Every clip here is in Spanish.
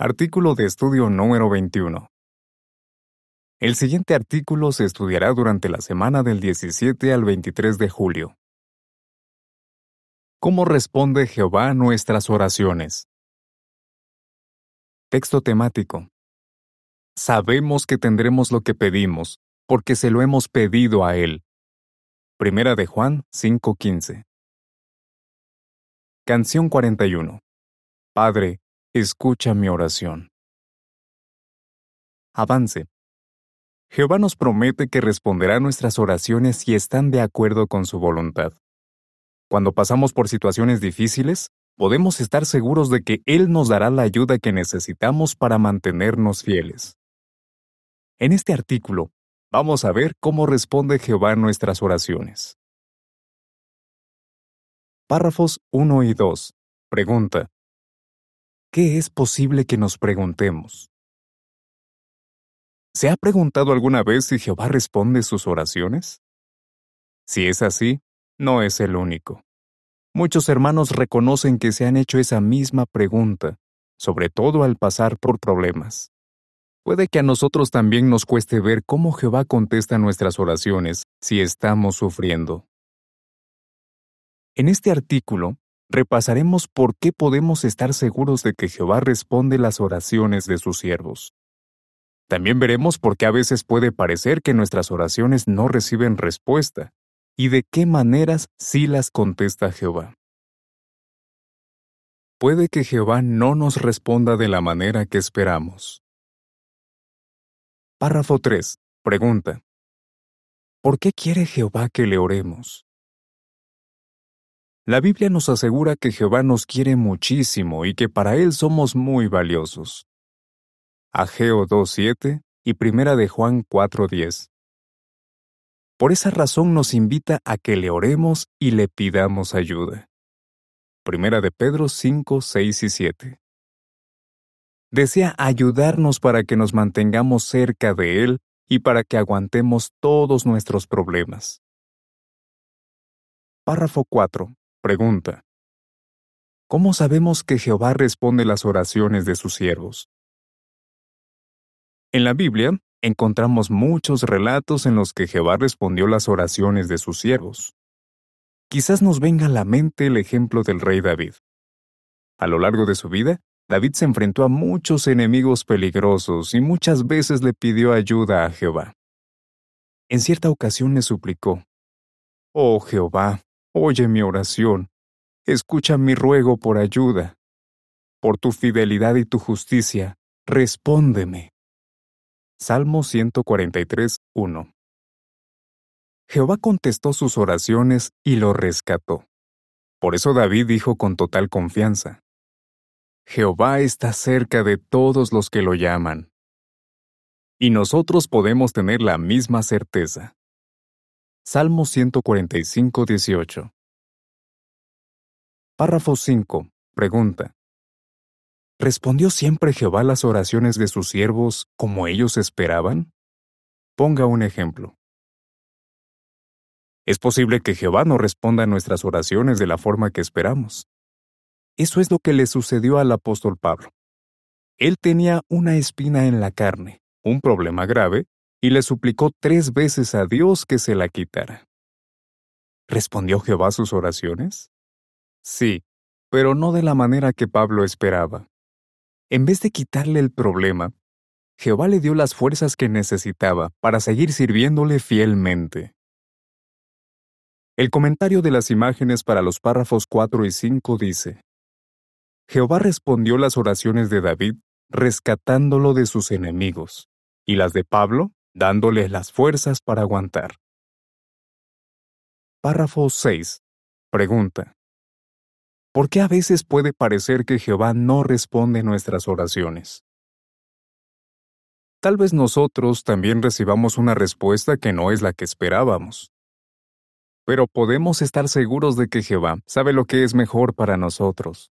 Artículo de estudio número 21. El siguiente artículo se estudiará durante la semana del 17 al 23 de julio. ¿Cómo responde Jehová a nuestras oraciones? Texto temático. Sabemos que tendremos lo que pedimos, porque se lo hemos pedido a Él. Primera de Juan 5:15. Canción 41. Padre, escucha mi oración. Avance. Jehová nos promete que responderá nuestras oraciones si están de acuerdo con su voluntad. Cuando pasamos por situaciones difíciles, podemos estar seguros de que Él nos dará la ayuda que necesitamos para mantenernos fieles. En este artículo, vamos a ver cómo responde Jehová nuestras oraciones. Párrafos 1 y 2. Pregunta. ¿Qué es posible que nos preguntemos? ¿Se ha preguntado alguna vez si Jehová responde sus oraciones? Si es así, no es el único. Muchos hermanos reconocen que se han hecho esa misma pregunta, sobre todo al pasar por problemas. Puede que a nosotros también nos cueste ver cómo Jehová contesta nuestras oraciones si estamos sufriendo. En este artículo, repasaremos por qué podemos estar seguros de que Jehová responde las oraciones de sus siervos. También veremos por qué a veces puede parecer que nuestras oraciones no reciben respuesta y de qué maneras sí las contesta Jehová. Puede que Jehová no nos responda de la manera que esperamos. Párrafo 3. Pregunta. ¿Por qué quiere Jehová que le oremos? La Biblia nos asegura que Jehová nos quiere muchísimo y que para Él somos muy valiosos. Ageo 2.7 y Primera de Juan 4.10. Por esa razón nos invita a que le oremos y le pidamos ayuda. Primera de Pedro 5, 6 y 7. Desea ayudarnos para que nos mantengamos cerca de Él y para que aguantemos todos nuestros problemas. Párrafo 4. Pregunta. ¿Cómo sabemos que Jehová responde las oraciones de sus siervos? En la Biblia encontramos muchos relatos en los que Jehová respondió las oraciones de sus siervos. Quizás nos venga a la mente el ejemplo del rey David. A lo largo de su vida, David se enfrentó a muchos enemigos peligrosos y muchas veces le pidió ayuda a Jehová. En cierta ocasión le suplicó, Oh Jehová, Oye mi oración, escucha mi ruego por ayuda. Por tu fidelidad y tu justicia, respóndeme. Salmo 143, 1. Jehová contestó sus oraciones y lo rescató. Por eso David dijo con total confianza, Jehová está cerca de todos los que lo llaman. Y nosotros podemos tener la misma certeza. Salmo 145, 18. Párrafo 5. Pregunta. ¿Respondió siempre Jehová las oraciones de sus siervos como ellos esperaban? Ponga un ejemplo. Es posible que Jehová no responda a nuestras oraciones de la forma que esperamos. Eso es lo que le sucedió al apóstol Pablo. Él tenía una espina en la carne, un problema grave, y le suplicó tres veces a Dios que se la quitara. ¿Respondió Jehová sus oraciones? Sí, pero no de la manera que Pablo esperaba. En vez de quitarle el problema, Jehová le dio las fuerzas que necesitaba para seguir sirviéndole fielmente. El comentario de las imágenes para los párrafos 4 y 5 dice, Jehová respondió las oraciones de David rescatándolo de sus enemigos, y las de Pablo dándole las fuerzas para aguantar. Párrafo 6. Pregunta. ¿Por qué a veces puede parecer que Jehová no responde nuestras oraciones? Tal vez nosotros también recibamos una respuesta que no es la que esperábamos. Pero podemos estar seguros de que Jehová sabe lo que es mejor para nosotros.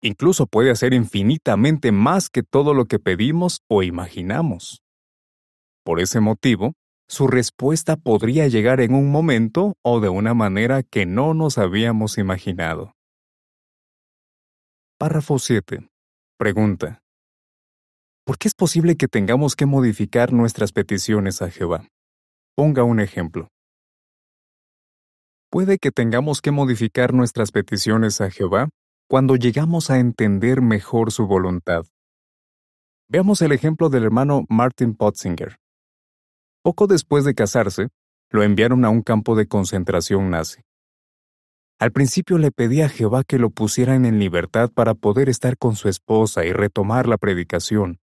Incluso puede hacer infinitamente más que todo lo que pedimos o imaginamos. Por ese motivo, su respuesta podría llegar en un momento o de una manera que no nos habíamos imaginado. Párrafo 7. Pregunta. ¿Por qué es posible que tengamos que modificar nuestras peticiones a Jehová? Ponga un ejemplo. Puede que tengamos que modificar nuestras peticiones a Jehová cuando llegamos a entender mejor su voluntad. Veamos el ejemplo del hermano Martin Potzinger. Poco después de casarse, lo enviaron a un campo de concentración nazi. Al principio le pedía a Jehová que lo pusieran en libertad para poder estar con su esposa y retomar la predicación.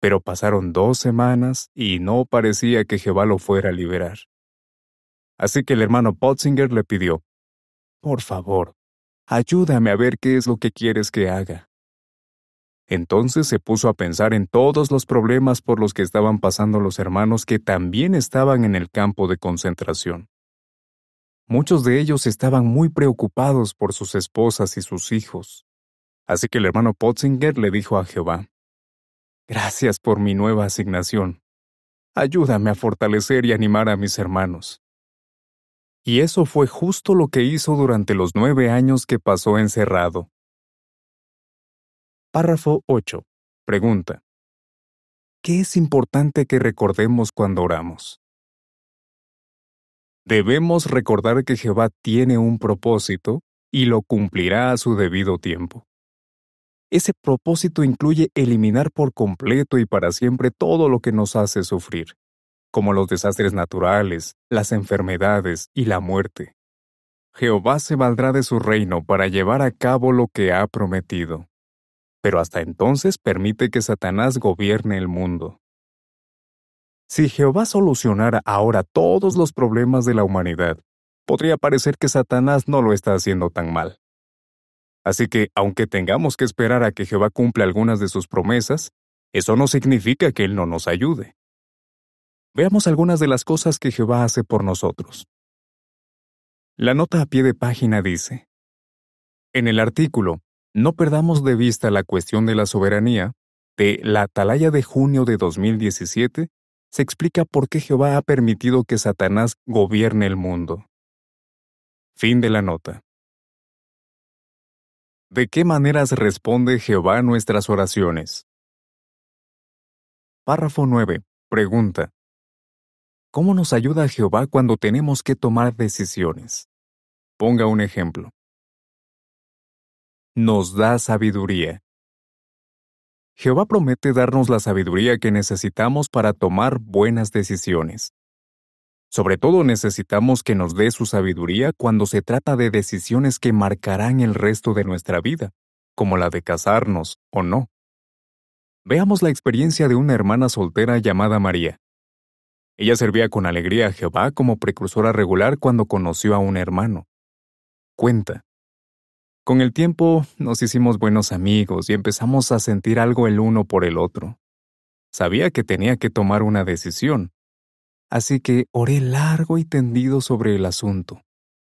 Pero pasaron dos semanas y no parecía que Jehová lo fuera a liberar. Así que el hermano Potzinger le pidió, Por favor, ayúdame a ver qué es lo que quieres que haga. Entonces se puso a pensar en todos los problemas por los que estaban pasando los hermanos que también estaban en el campo de concentración. Muchos de ellos estaban muy preocupados por sus esposas y sus hijos. Así que el hermano Potzinger le dijo a Jehová, Gracias por mi nueva asignación. Ayúdame a fortalecer y animar a mis hermanos. Y eso fue justo lo que hizo durante los nueve años que pasó encerrado. Párrafo 8. Pregunta. ¿Qué es importante que recordemos cuando oramos? Debemos recordar que Jehová tiene un propósito y lo cumplirá a su debido tiempo. Ese propósito incluye eliminar por completo y para siempre todo lo que nos hace sufrir, como los desastres naturales, las enfermedades y la muerte. Jehová se valdrá de su reino para llevar a cabo lo que ha prometido pero hasta entonces permite que Satanás gobierne el mundo. Si Jehová solucionara ahora todos los problemas de la humanidad, podría parecer que Satanás no lo está haciendo tan mal. Así que, aunque tengamos que esperar a que Jehová cumpla algunas de sus promesas, eso no significa que Él no nos ayude. Veamos algunas de las cosas que Jehová hace por nosotros. La nota a pie de página dice, En el artículo, no perdamos de vista la cuestión de la soberanía, de la atalaya de junio de 2017, se explica por qué Jehová ha permitido que Satanás gobierne el mundo. Fin de la nota. ¿De qué maneras responde Jehová a nuestras oraciones? Párrafo 9. Pregunta. ¿Cómo nos ayuda Jehová cuando tenemos que tomar decisiones? Ponga un ejemplo nos da sabiduría. Jehová promete darnos la sabiduría que necesitamos para tomar buenas decisiones. Sobre todo necesitamos que nos dé su sabiduría cuando se trata de decisiones que marcarán el resto de nuestra vida, como la de casarnos o no. Veamos la experiencia de una hermana soltera llamada María. Ella servía con alegría a Jehová como precursora regular cuando conoció a un hermano. Cuenta. Con el tiempo nos hicimos buenos amigos y empezamos a sentir algo el uno por el otro. Sabía que tenía que tomar una decisión, así que oré largo y tendido sobre el asunto.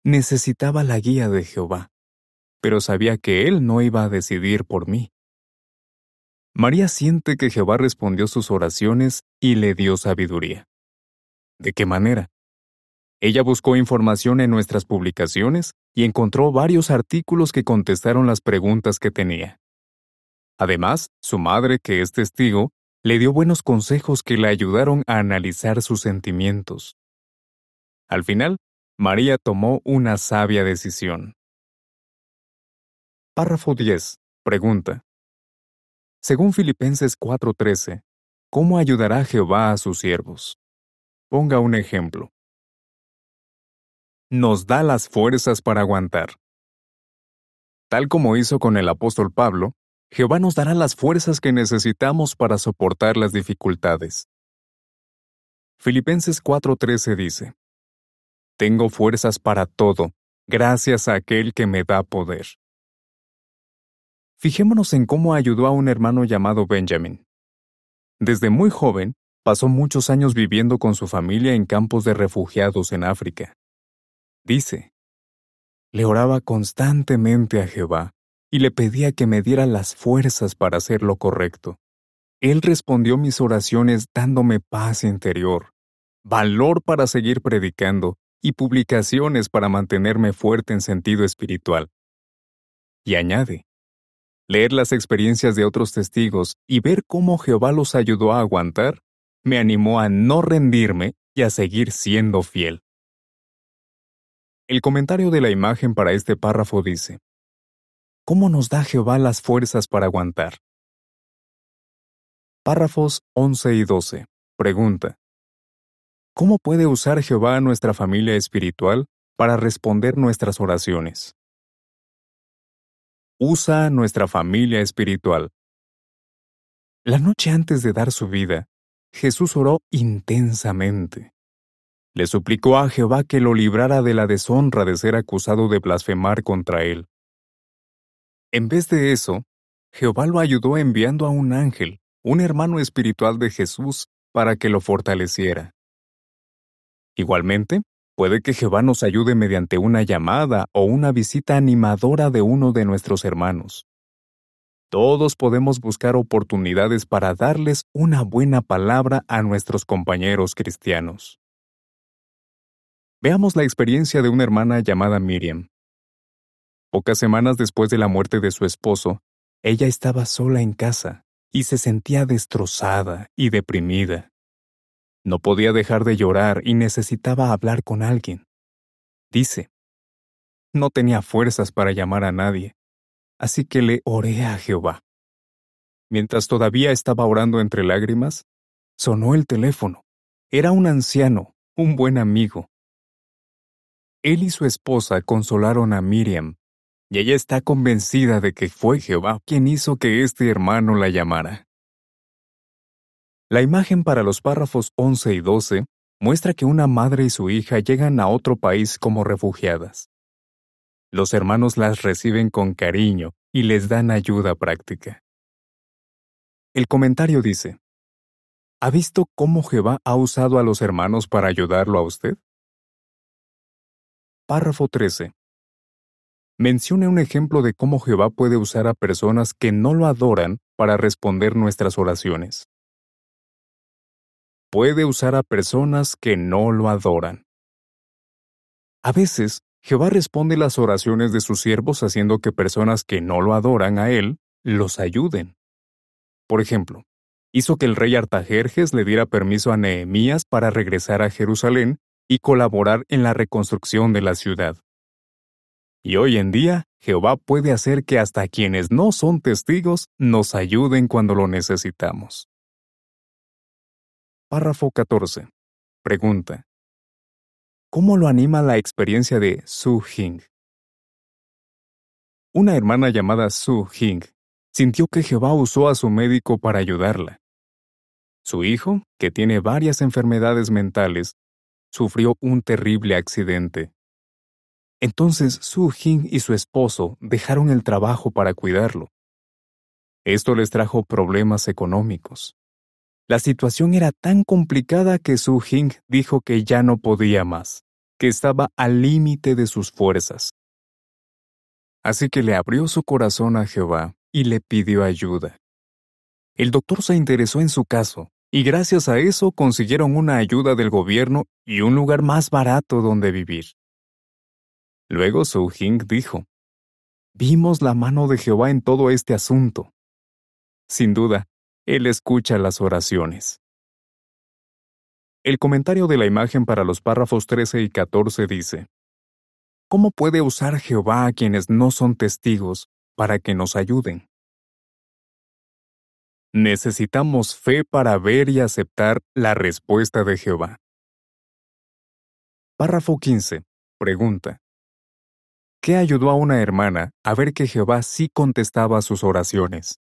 Necesitaba la guía de Jehová, pero sabía que Él no iba a decidir por mí. María siente que Jehová respondió sus oraciones y le dio sabiduría. ¿De qué manera? Ella buscó información en nuestras publicaciones y encontró varios artículos que contestaron las preguntas que tenía. Además, su madre, que es testigo, le dio buenos consejos que le ayudaron a analizar sus sentimientos. Al final, María tomó una sabia decisión. Párrafo 10. Pregunta. Según Filipenses 4:13, ¿cómo ayudará Jehová a sus siervos? Ponga un ejemplo nos da las fuerzas para aguantar. Tal como hizo con el apóstol Pablo, Jehová nos dará las fuerzas que necesitamos para soportar las dificultades. Filipenses 4:13 dice, Tengo fuerzas para todo, gracias a aquel que me da poder. Fijémonos en cómo ayudó a un hermano llamado Benjamin. Desde muy joven, pasó muchos años viviendo con su familia en campos de refugiados en África. Dice, le oraba constantemente a Jehová y le pedía que me diera las fuerzas para hacer lo correcto. Él respondió mis oraciones dándome paz interior, valor para seguir predicando y publicaciones para mantenerme fuerte en sentido espiritual. Y añade, Leer las experiencias de otros testigos y ver cómo Jehová los ayudó a aguantar me animó a no rendirme y a seguir siendo fiel. El comentario de la imagen para este párrafo dice, ¿Cómo nos da Jehová las fuerzas para aguantar? Párrafos 11 y 12. Pregunta. ¿Cómo puede usar Jehová nuestra familia espiritual para responder nuestras oraciones? Usa nuestra familia espiritual. La noche antes de dar su vida, Jesús oró intensamente. Le suplicó a Jehová que lo librara de la deshonra de ser acusado de blasfemar contra él. En vez de eso, Jehová lo ayudó enviando a un ángel, un hermano espiritual de Jesús, para que lo fortaleciera. Igualmente, puede que Jehová nos ayude mediante una llamada o una visita animadora de uno de nuestros hermanos. Todos podemos buscar oportunidades para darles una buena palabra a nuestros compañeros cristianos. Veamos la experiencia de una hermana llamada Miriam. Pocas semanas después de la muerte de su esposo, ella estaba sola en casa y se sentía destrozada y deprimida. No podía dejar de llorar y necesitaba hablar con alguien. Dice, no tenía fuerzas para llamar a nadie, así que le oré a Jehová. Mientras todavía estaba orando entre lágrimas, sonó el teléfono. Era un anciano, un buen amigo. Él y su esposa consolaron a Miriam y ella está convencida de que fue Jehová quien hizo que este hermano la llamara. La imagen para los párrafos 11 y 12 muestra que una madre y su hija llegan a otro país como refugiadas. Los hermanos las reciben con cariño y les dan ayuda práctica. El comentario dice, ¿Ha visto cómo Jehová ha usado a los hermanos para ayudarlo a usted? Párrafo 13 mencione un ejemplo de cómo Jehová puede usar a personas que no lo adoran para responder nuestras oraciones. Puede usar a personas que no lo adoran. A veces, Jehová responde las oraciones de sus siervos haciendo que personas que no lo adoran a Él los ayuden. Por ejemplo, hizo que el rey Artajerjes le diera permiso a Nehemías para regresar a Jerusalén y colaborar en la reconstrucción de la ciudad. Y hoy en día, Jehová puede hacer que hasta quienes no son testigos nos ayuden cuando lo necesitamos. Párrafo 14. Pregunta. ¿Cómo lo anima la experiencia de Su Hing? Una hermana llamada Su Hing sintió que Jehová usó a su médico para ayudarla. Su hijo, que tiene varias enfermedades mentales, sufrió un terrible accidente entonces Su Jing y su esposo dejaron el trabajo para cuidarlo. Esto les trajo problemas económicos. La situación era tan complicada que Su Jing dijo que ya no podía más, que estaba al límite de sus fuerzas. Así que le abrió su corazón a Jehová y le pidió ayuda. El doctor se interesó en su caso, y gracias a eso consiguieron una ayuda del gobierno y un lugar más barato donde vivir. Luego Su Hing dijo, Vimos la mano de Jehová en todo este asunto. Sin duda, Él escucha las oraciones. El comentario de la imagen para los párrafos 13 y 14 dice, ¿Cómo puede usar Jehová a quienes no son testigos para que nos ayuden? Necesitamos fe para ver y aceptar la respuesta de Jehová. Párrafo 15. Pregunta. ¿Qué ayudó a una hermana a ver que Jehová sí contestaba sus oraciones?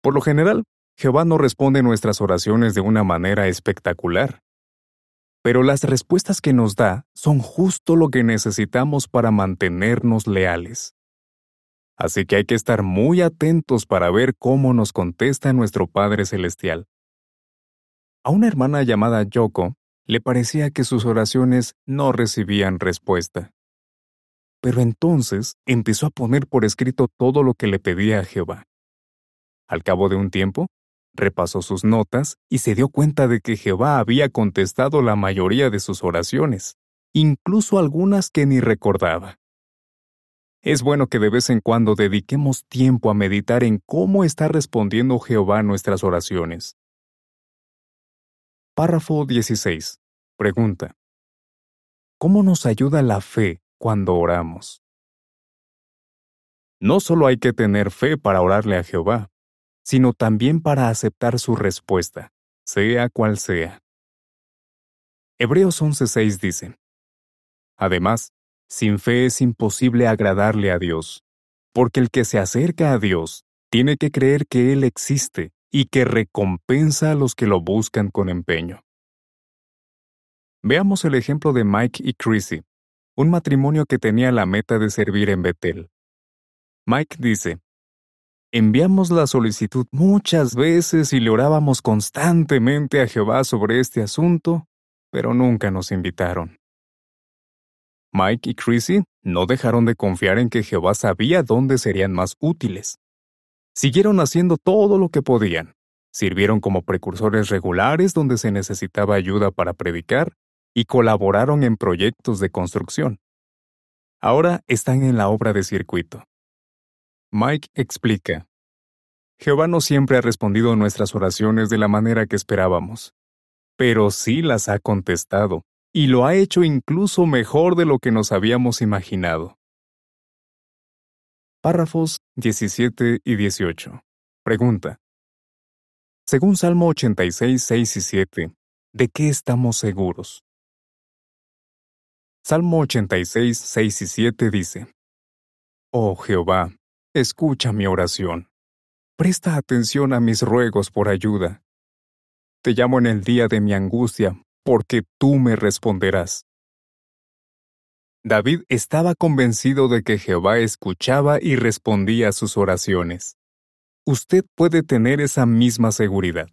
Por lo general, Jehová no responde nuestras oraciones de una manera espectacular. Pero las respuestas que nos da son justo lo que necesitamos para mantenernos leales. Así que hay que estar muy atentos para ver cómo nos contesta nuestro Padre Celestial. A una hermana llamada Yoko le parecía que sus oraciones no recibían respuesta. Pero entonces empezó a poner por escrito todo lo que le pedía a Jehová. Al cabo de un tiempo, repasó sus notas y se dio cuenta de que Jehová había contestado la mayoría de sus oraciones, incluso algunas que ni recordaba. Es bueno que de vez en cuando dediquemos tiempo a meditar en cómo está respondiendo Jehová nuestras oraciones. Párrafo 16. Pregunta. ¿Cómo nos ayuda la fe cuando oramos? No solo hay que tener fe para orarle a Jehová, sino también para aceptar su respuesta, sea cual sea. Hebreos 11:6 dice, Además, sin fe es imposible agradarle a Dios, porque el que se acerca a Dios tiene que creer que Él existe y que recompensa a los que lo buscan con empeño. Veamos el ejemplo de Mike y Chrissy, un matrimonio que tenía la meta de servir en Betel. Mike dice, Enviamos la solicitud muchas veces y le orábamos constantemente a Jehová sobre este asunto, pero nunca nos invitaron. Mike y Chrissy no dejaron de confiar en que Jehová sabía dónde serían más útiles. Siguieron haciendo todo lo que podían. Sirvieron como precursores regulares donde se necesitaba ayuda para predicar y colaboraron en proyectos de construcción. Ahora están en la obra de circuito. Mike explica. Jehová no siempre ha respondido nuestras oraciones de la manera que esperábamos, pero sí las ha contestado y lo ha hecho incluso mejor de lo que nos habíamos imaginado. Párrafos 17 y 18. Pregunta. Según Salmo 86, 6 y 7, ¿de qué estamos seguros? Salmo 86, 6 y 7 dice, Oh Jehová, escucha mi oración. Presta atención a mis ruegos por ayuda. Te llamo en el día de mi angustia, porque tú me responderás. David estaba convencido de que Jehová escuchaba y respondía a sus oraciones. Usted puede tener esa misma seguridad.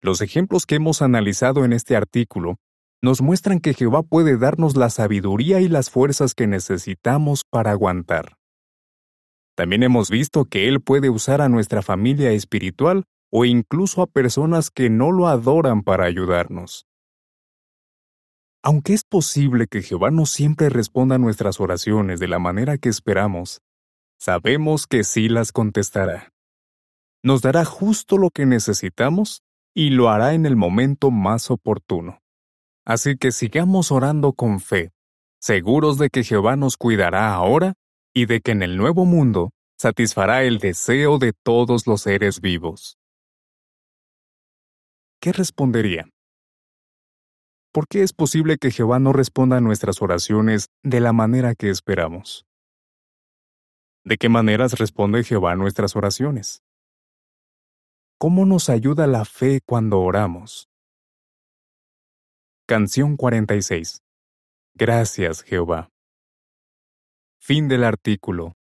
Los ejemplos que hemos analizado en este artículo nos muestran que Jehová puede darnos la sabiduría y las fuerzas que necesitamos para aguantar. También hemos visto que Él puede usar a nuestra familia espiritual o incluso a personas que no lo adoran para ayudarnos. Aunque es posible que Jehová no siempre responda a nuestras oraciones de la manera que esperamos, sabemos que sí las contestará. Nos dará justo lo que necesitamos y lo hará en el momento más oportuno. Así que sigamos orando con fe, seguros de que Jehová nos cuidará ahora y de que en el nuevo mundo satisfará el deseo de todos los seres vivos. ¿Qué respondería? ¿Por qué es posible que Jehová no responda a nuestras oraciones de la manera que esperamos? ¿De qué maneras responde Jehová a nuestras oraciones? ¿Cómo nos ayuda la fe cuando oramos? Canción 46. Gracias, Jehová. Fin del artículo.